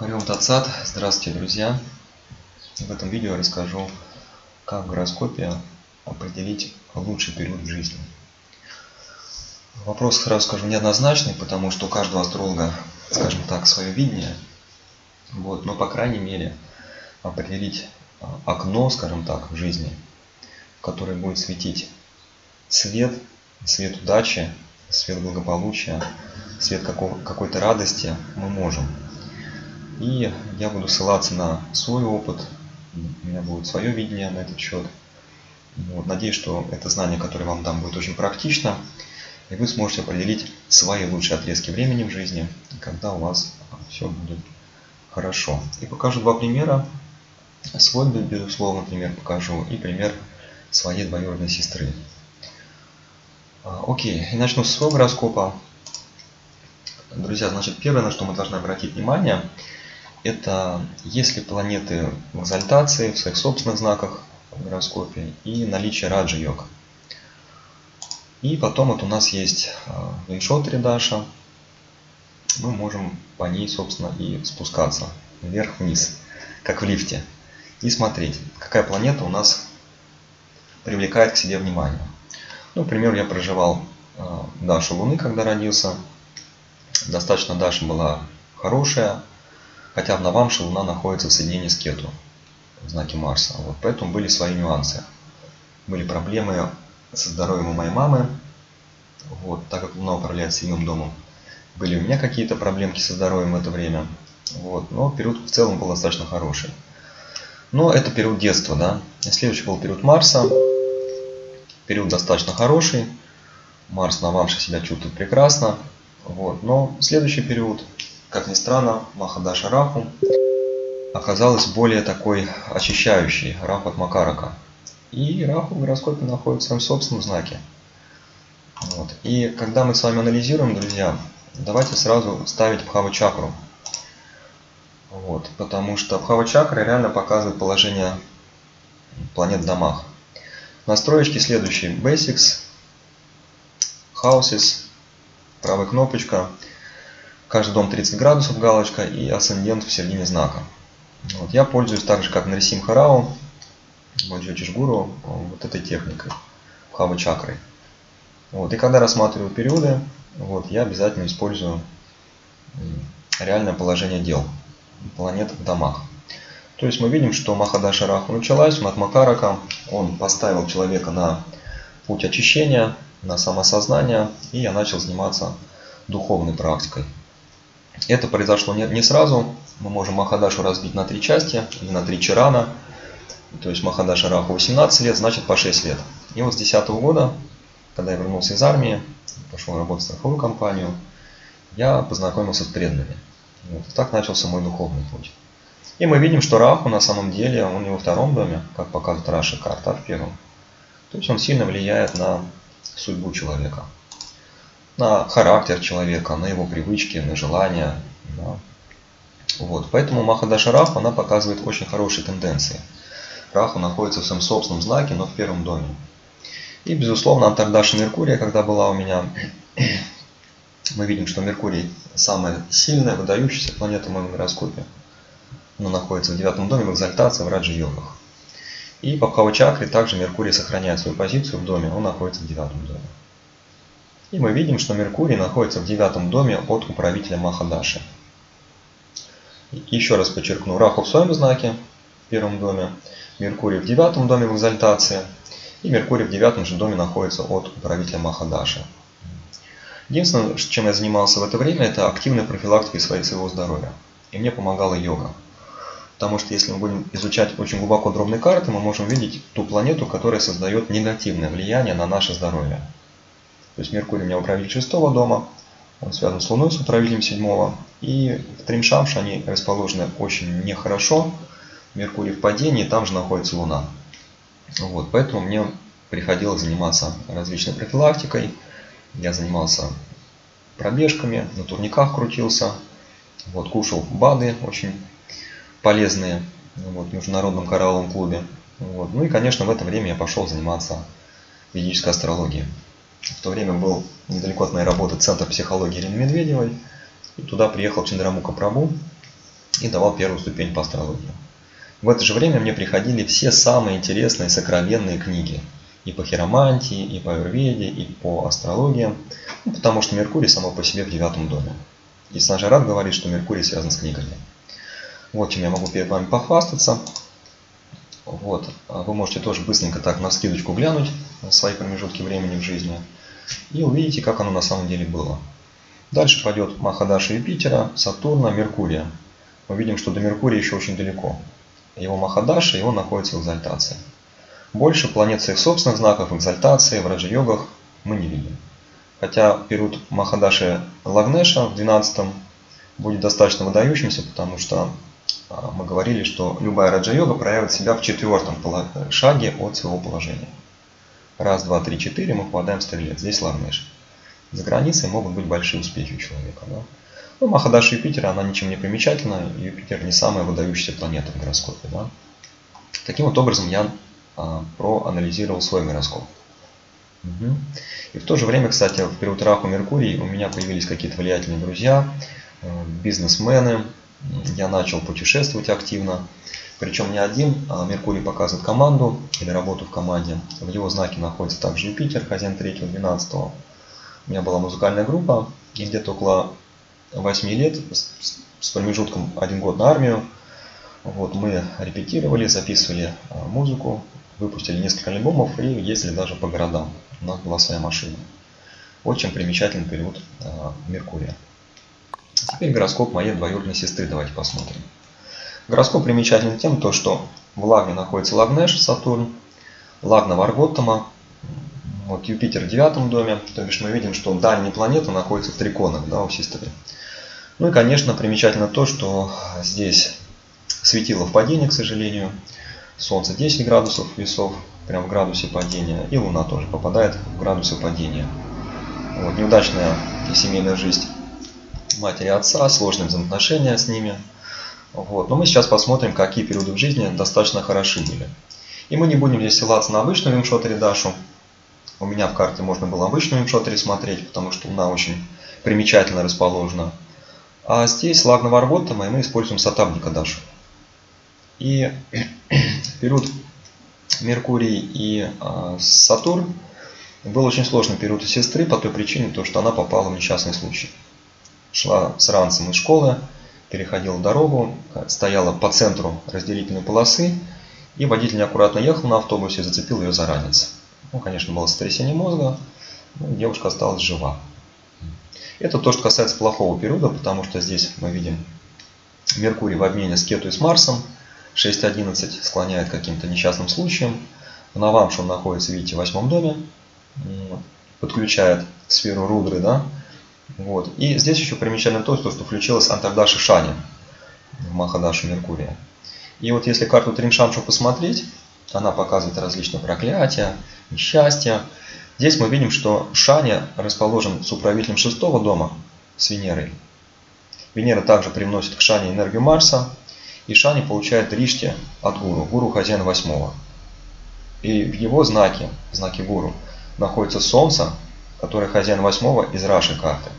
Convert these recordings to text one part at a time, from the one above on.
Харем Тацат. Здравствуйте, друзья! В этом видео расскажу, как в гороскопе определить лучший период в жизни. Вопрос, сразу скажу, неоднозначный, потому что у каждого астролога, скажем так, свое видение. Вот, но, по крайней мере, определить а, окно, скажем так, в жизни, в которое будет светить свет, свет удачи, свет благополучия, свет какой-то радости мы можем. И я буду ссылаться на свой опыт, у меня будет свое видение на этот счет. Вот, надеюсь, что это знание, которое вам дам, будет очень практично, и вы сможете определить свои лучшие отрезки времени в жизни, когда у вас все будет хорошо. И покажу два примера. Свой, безусловно, пример покажу, и пример своей двоюродной сестры. А, окей, и начну с своего гороскопа. Друзья, значит, первое, на что мы должны обратить внимание – это если планеты в экзальтации, в своих собственных знаках в гороскопе и наличие раджи йог. И потом вот у нас есть Вейшотри Даша. Мы можем по ней, собственно, и спускаться вверх-вниз, как в лифте. И смотреть, какая планета у нас привлекает к себе внимание. Ну, например, я проживал а, Дашу Луны, когда родился. Достаточно Даша была хорошая, хотя в Навамше Луна находится в соединении с Кету, в знаке Марса. Вот поэтому были свои нюансы. Были проблемы со здоровьем у моей мамы, вот, так как Луна управляет седьмым домом. Были у меня какие-то проблемки со здоровьем в это время. Вот, но период в целом был достаточно хороший. Но это период детства, да. Следующий был период Марса. Период достаточно хороший. Марс на Вамше себя чувствует прекрасно. Вот. Но следующий период как ни странно, Махадаша Раху оказалась более такой очищающей, Раху от Макарака. И Раху в гороскопе находится в своем собственном знаке. Вот. И когда мы с вами анализируем, друзья, давайте сразу ставить Бхава чакру. Вот, потому что Бхава чакра реально показывает положение планет в домах. Настроечки следующие. Basics, Houses, правая кнопочка – каждый дом 30 градусов галочка и асцендент в середине знака. Вот. Я пользуюсь так же, как Нарисим Харау, Маджотиш Гуру, вот этой техникой, Хава чакрой. Вот. И когда рассматриваю периоды, вот, я обязательно использую реальное положение дел планет в домах. То есть мы видим, что Махадаша Раху началась, Матмакарака, он поставил человека на путь очищения, на самосознание, и я начал заниматься духовной практикой. Это произошло не, сразу. Мы можем Махадашу разбить на три части или на три чарана. То есть Махадаша Раху 18 лет, значит по 6 лет. И вот с 10 года, когда я вернулся из армии, пошел работать в страховую компанию, я познакомился с преданными. Вот. Так начался мой духовный путь. И мы видим, что Раху на самом деле, он не во втором доме, как показывает Раши карта, а в первом. То есть он сильно влияет на судьбу человека на характер человека, на его привычки, на желания. Да. Вот. Поэтому Махадаша Раху, она показывает очень хорошие тенденции. Раху находится в своем собственном знаке, но в первом доме. И, безусловно, Антардаша Меркурия, когда была у меня, мы видим, что Меркурий самая сильная, выдающаяся планета в моем гороскопе. Она находится в девятом доме в экзальтации, в раджи-йогах. И по Бхава-чакре также Меркурий сохраняет свою позицию в доме, он находится в девятом доме. И мы видим, что Меркурий находится в девятом доме от управителя Махадаши. Еще раз подчеркну, Раху в своем знаке, в первом доме, Меркурий в девятом доме в экзальтации, и Меркурий в девятом же доме находится от управителя Махадаши. Единственное, чем я занимался в это время, это активной профилактикой своего здоровья. И мне помогала йога. Потому что если мы будем изучать очень глубоко дробные карты, мы можем видеть ту планету, которая создает негативное влияние на наше здоровье. То есть Меркурий у меня управитель шестого дома, он связан с Луной, с управителем седьмого. И в Тримшамш они расположены очень нехорошо. Меркурий в падении, там же находится Луна. Вот, поэтому мне приходилось заниматься различной профилактикой. Я занимался пробежками, на турниках крутился. Вот, кушал БАДы очень полезные вот, в Международном коралловом клубе. Вот. Ну и, конечно, в это время я пошел заниматься ведической астрологией. В то время был недалеко от моей работы Центр психологии Ирины Медведевой. И туда приехал Чандрамука Прабу. и давал первую ступень по астрологии. В это же время мне приходили все самые интересные сокровенные книги. И по хиромантии, и по аюрведе, и по астрологии. Ну, потому что Меркурий само по себе в девятом доме. И Санжарат говорит, что Меркурий связан с книгами. Вот чем я могу перед вами похвастаться. Вот. А вы можете тоже быстренько так на скидочку глянуть на свои промежутки времени в жизни. И увидите, как оно на самом деле было. Дальше пойдет Махадаша Юпитера, Сатурна, Меркурия. Мы видим, что до Меркурия еще очень далеко. Его Махадаша, его находится в экзальтации. Больше планет своих собственных знаков, экзальтации, в раджа-йогах мы не видим. Хотя период Махадаши Лагнеша в 12 будет достаточно выдающимся, потому что мы говорили, что любая раджа-йога проявит себя в четвертом шаге от своего положения. Раз, два, три, четыре, мы попадаем в стрелец. Здесь Лагнеш. За границей могут быть большие успехи у человека. Да? Ну, Махадаши Юпитера, она ничем не примечательна. Юпитер не самая выдающаяся планета в гороскопе. Да? Таким вот образом я а, проанализировал свой гороскоп. Угу. И в то же время, кстати, в период Раху Меркурий у меня появились какие-то влиятельные друзья, э, бизнесмены. Я начал путешествовать активно. Причем не один, а Меркурий показывает команду или работу в команде. В его знаке находится также Юпитер, хозяин 3-12. У меня была музыкальная группа, и где-то около 8 лет, с промежутком один год на армию, вот, мы репетировали, записывали а, музыку, выпустили несколько альбомов и ездили даже по городам. У нас была своя машина. Очень примечательный период э, Меркурия. Теперь гороскоп моей двоюродной сестры. Давайте посмотрим. Гороскоп примечателен тем, то, что в Лагне находится Лагнеш, Сатурн, Лагна Варготтама, вот Юпитер в девятом доме, то бишь мы видим, что дальние планеты находятся в триконах да, у сестры. Ну и, конечно, примечательно то, что здесь светило в падении, к сожалению. Солнце 10 градусов весов, прям в градусе падения, и Луна тоже попадает в градусы падения. Вот, неудачная семейная жизнь матери и отца, сложные взаимоотношения с ними. Вот. Но мы сейчас посмотрим, какие периоды в жизни достаточно хороши были. И мы не будем здесь ссылаться на обычную вимшотари Дашу. У меня в карте можно было обычную вимшотари смотреть, потому что Луна очень примечательно расположена. А здесь лагного работа мы, мы используем сатабника Дашу. И период Меркурий и э, Сатурн был очень сложный период у сестры по той причине, то, что она попала в несчастный случай. Шла с ранцем из школы, переходила дорогу, стояла по центру разделительной полосы, и водитель неаккуратно ехал на автобусе и зацепил ее за ранец. Ну, конечно, было сотрясение мозга, но девушка осталась жива. Это то, что касается плохого периода, потому что здесь мы видим Меркурий в обмене с Кету и с Марсом – 6.11 склоняет к каким-то несчастным случаям. В Навамше он находится, видите, в восьмом доме. Подключает сферу Рудры, да. Вот. И здесь еще примечательно то, что включилась Антардаши Шани в Махадашу Меркурия. И вот если карту Тримшамшу посмотреть, она показывает различные проклятия, несчастья. Здесь мы видим, что Шани расположен с управителем шестого дома, с Венерой. Венера также привносит к Шане энергию Марса, и Шани получает Ришти от гуру, гуру хозяин восьмого. И в его знаке, знаке гуру, находится солнце, которое хозяин восьмого из Раши карты.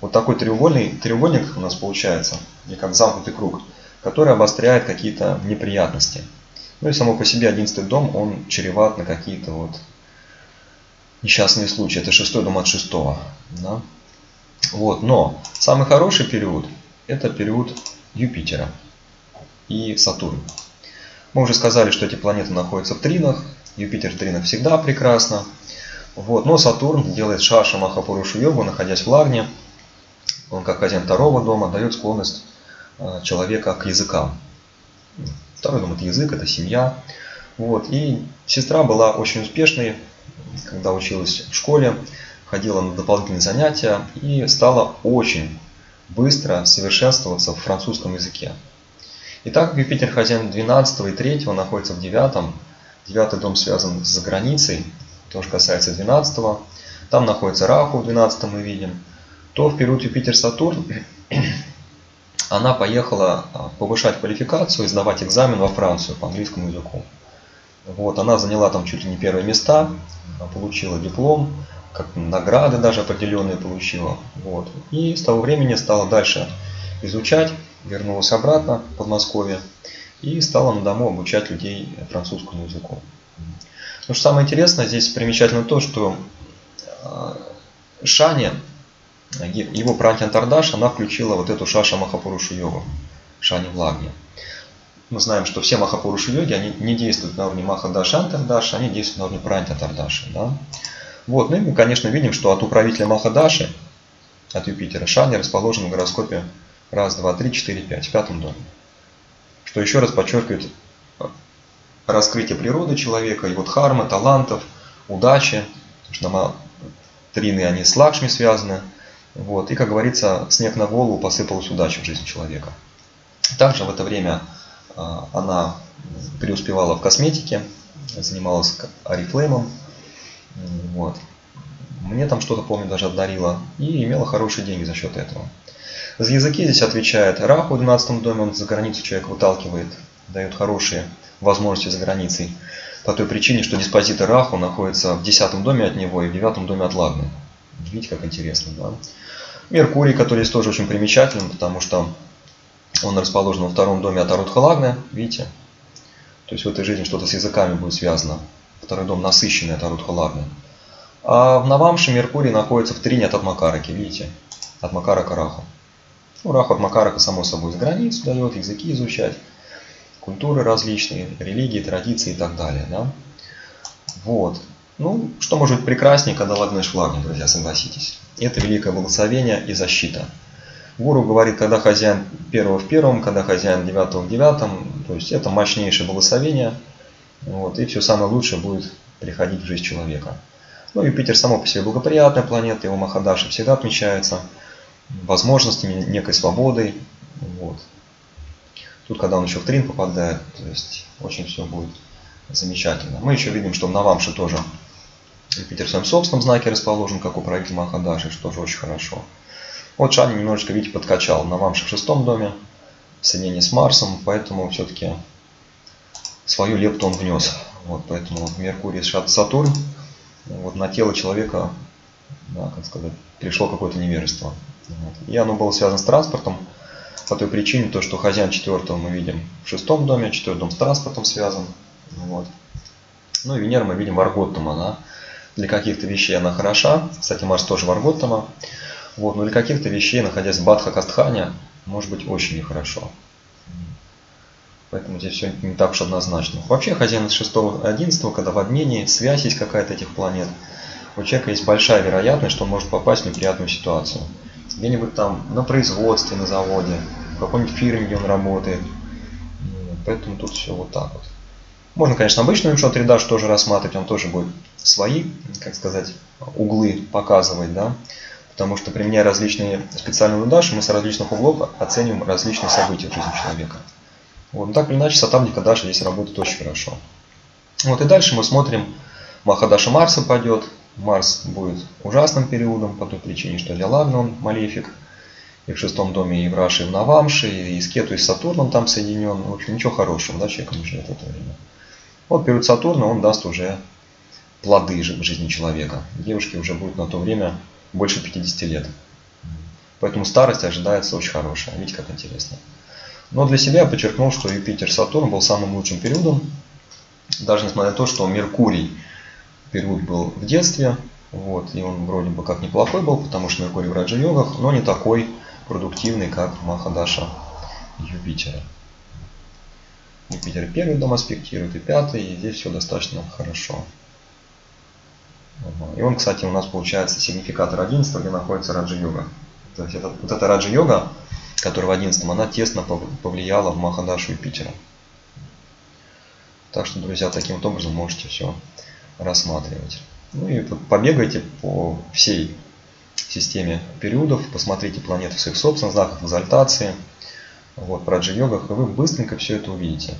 Вот такой треугольный, треугольник у нас получается, не как замкнутый круг, который обостряет какие-то неприятности. Ну и само по себе одиннадцатый дом, он чреват на какие-то вот несчастные случаи. Это шестой дом от шестого. Да? Вот, но самый хороший период – это период Юпитера и Сатурн. Мы уже сказали, что эти планеты находятся в тринах. Юпитер в тринах всегда прекрасно. Вот. Но Сатурн делает Шаша Махапурушу йогу, находясь в Лагне. Он, как хозяин второго дома, дает склонность э, человека к языкам. Второй дом – это язык, это семья. Вот. И сестра была очень успешной, когда училась в школе, ходила на дополнительные занятия и стала очень быстро совершенствоваться в французском языке. Итак, Юпитер хозяин 12 и 3 находится в 9. Девятый дом связан с границей, тоже касается 12. Там находится Раху в 12 мы видим. То в период Юпитер-Сатурн она поехала а, повышать квалификацию сдавать экзамен во Францию по английскому языку. Вот, она заняла там чуть ли не первые места, получила диплом, как награды даже определенные получила. Вот. И с того времени стала дальше изучать, вернулась обратно в Подмосковье и стала на дому обучать людей французскому языку. Но что самое интересное, здесь примечательно то, что э, Шаня, его братья Антардаш, она включила вот эту Шаша Махапурушу йогу, Шани Влагни. Мы знаем, что все Махапуруши йоги, они не действуют на уровне Махадаша Антардаша, они действуют на уровне Пранти Антардаша. Да? Вот, ну и мы, конечно, видим, что от управителя Махадаши, от Юпитера, Шани расположен в гороскопе раз, два, три, четыре, пять, в пятом доме. Что еще раз подчеркивает раскрытие природы человека, его дхармы, талантов, удачи. Потому что трины, они с лакшми связаны. Вот. И, как говорится, снег на голову посыпалась удача в жизни человека. Также в это время а, она преуспевала в косметике, занималась арифлеймом. Вот. Мне там что-то, помню, даже отдарила. И имела хорошие деньги за счет этого. За языки здесь отвечает Раху в 12 доме, он за границу человек выталкивает, дает хорошие возможности за границей. По той причине, что диспозиты Раху находятся в 10 доме от него и в 9 доме от Лагны. Видите, как интересно, да? Меркурий, который здесь тоже очень примечателен, потому что он расположен во втором доме от Арутха Лагны, видите? То есть в этой жизни что-то с языками будет связано. Второй дом насыщенный от Арутха Лагны. А в Навамше Меркурий находится в трине от Макараки, видите? От Макарака Раху. Ну, Раху от Макарака, само собой, с границу дает, языки изучать, культуры различные, религии, традиции и так далее. Да? Вот. Ну, что может быть прекраснее, когда лагнешь флагни, друзья, согласитесь. Это великое благословение и защита. Гуру говорит, когда хозяин первого в первом, когда хозяин девятого в девятом. То есть это мощнейшее благословение. Вот, и все самое лучшее будет приходить в жизнь человека. Ну, Юпитер само по себе благоприятная планета, его Махадаши всегда отмечается возможностями, некой свободой. Вот. Тут, когда он еще в трин попадает, то есть очень все будет замечательно. Мы еще видим, что в Навамше тоже Юпитер в своем собственном знаке расположен, как управитель Махадаши, что тоже очень хорошо. Вот Шани немножечко, видите, подкачал. Навамше в шестом доме, в соединении с Марсом, поэтому все-таки свою лепту он внес. Вот, поэтому Меркурий, Сатурн, вот на тело человека, да, как сказать, пришло какое-то невежество. И оно было связано с транспортом по той причине, то, что хозяин четвертого мы видим в шестом доме, четвертый дом с транспортом связан. Вот. Ну и Венера мы видим в Арготтома. Она для каких-то вещей она хороша. Кстати, Марс тоже в Арготтома. Вот, но для каких-то вещей, находясь в Бадха Кастхане, может быть очень нехорошо. Поэтому здесь все не так уж однозначно. Вообще хозяин с 6-11, когда в обмене связь есть какая-то этих планет, у человека есть большая вероятность, что он может попасть в неприятную ситуацию где-нибудь там на производстве, на заводе, в какой-нибудь фирме, где он работает. Поэтому тут все вот так вот. Можно, конечно, обычную имшот рядаш тоже рассматривать, он тоже будет свои, как сказать, углы показывать, да, потому что применяя различные специальные удаши, мы с различных углов оцениваем различные события в жизни человека. Вот, так или иначе, сатамника Даша здесь работает очень хорошо. Вот и дальше мы смотрим, Махадаша Марса пойдет, Марс будет ужасным периодом по той причине, что для Лагна он малефик. И в шестом доме и в Раши, и в Навамше, и с Кету, и с Сатурном там соединен. В общем, ничего хорошего, да, человек не ждет это время. Вот период Сатурна, он даст уже плоды жизни человека. Девушке уже будет на то время больше 50 лет. Поэтому старость ожидается очень хорошая. Видите, как интересно. Но для себя я подчеркнул, что Юпитер-Сатурн был самым лучшим периодом. Даже несмотря на то, что Меркурий – период был в детстве, вот, и он вроде бы как неплохой был, потому что Меркурий в Раджа-йогах, но не такой продуктивный, как Махадаша Юпитера. Юпитер первый дом аспектирует, и пятый, и здесь все достаточно хорошо. И он, кстати, у нас получается сигнификатор 11, где находится Раджа-йога. То есть это, вот эта Раджа-йога, которая в 11, она тесно повлияла в Махадашу Юпитера. Так что, друзья, таким вот образом можете все рассматривать. Ну и побегайте по всей системе периодов, посмотрите планеты в своих собственных знаках экзальтации, вот, про йогах и вы быстренько все это увидите.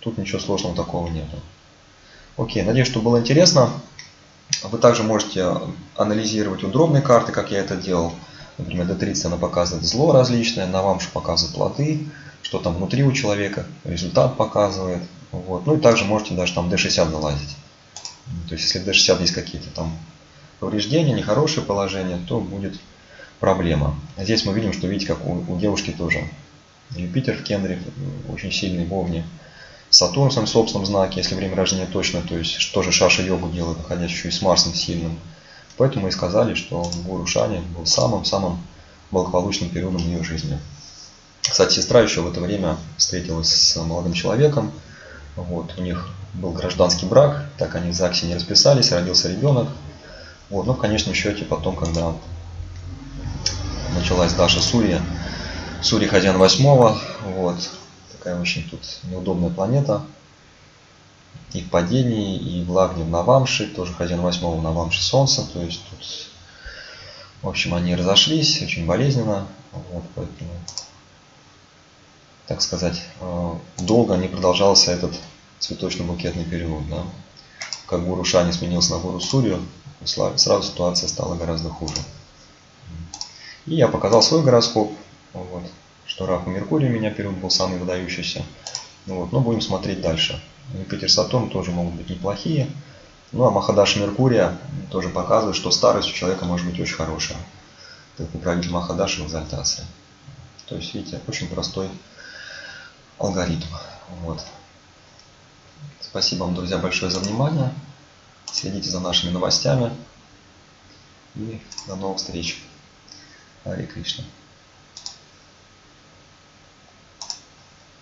Тут ничего сложного такого нету. Окей, надеюсь, что было интересно. Вы также можете анализировать удробные карты, как я это делал. Например, D30 она показывает зло различное, на вам же показывает плоды, что там внутри у человека, результат показывает. Вот. Ну и также можете даже там D60 налазить. То есть, если D60 есть какие-то там повреждения, нехорошее положение, то будет проблема. Здесь мы видим, что видите, как у, у девушки тоже Юпитер в Кендре очень сильный в Овне. Сатурн в своем собственном знаке, если время рождения точно, то есть тоже Шаша йогу делает, находящую и с Марсом сильным. Поэтому и сказали, что Гуру Шани был самым-самым благополучным периодом ее жизни. Кстати, сестра еще в это время встретилась с молодым человеком. Вот, у них был гражданский брак, так они в ЗАГСе не расписались, родился ребенок. Вот, но в конечном счете потом, когда началась Даша Сурья, Сурья хозяин восьмого, вот, такая очень тут неудобная планета. И в падении, и в Лагне в Навамше, тоже хозяин восьмого в Навамше Солнца. То есть тут, в общем, они разошлись очень болезненно. Вот, поэтому, так сказать, э, долго не продолжался этот цветочно-букетный период. Да? Как Гуру Шани сменился на Гуру Сурью, сразу ситуация стала гораздо хуже. И я показал свой гороскоп. Вот что Рак Меркурий у меня период был самый выдающийся. Ну вот, но будем смотреть дальше. Юпитер, Сатурн тоже могут быть неплохие. Ну а Махадаш Меркурия тоже показывает, что старость у человека может быть очень хорошая. Это управитель Махадаша в экзальтации. То есть, видите, очень простой алгоритм. Вот. Спасибо вам, друзья, большое за внимание. Следите за нашими новостями. И до новых встреч. Харе Кришна.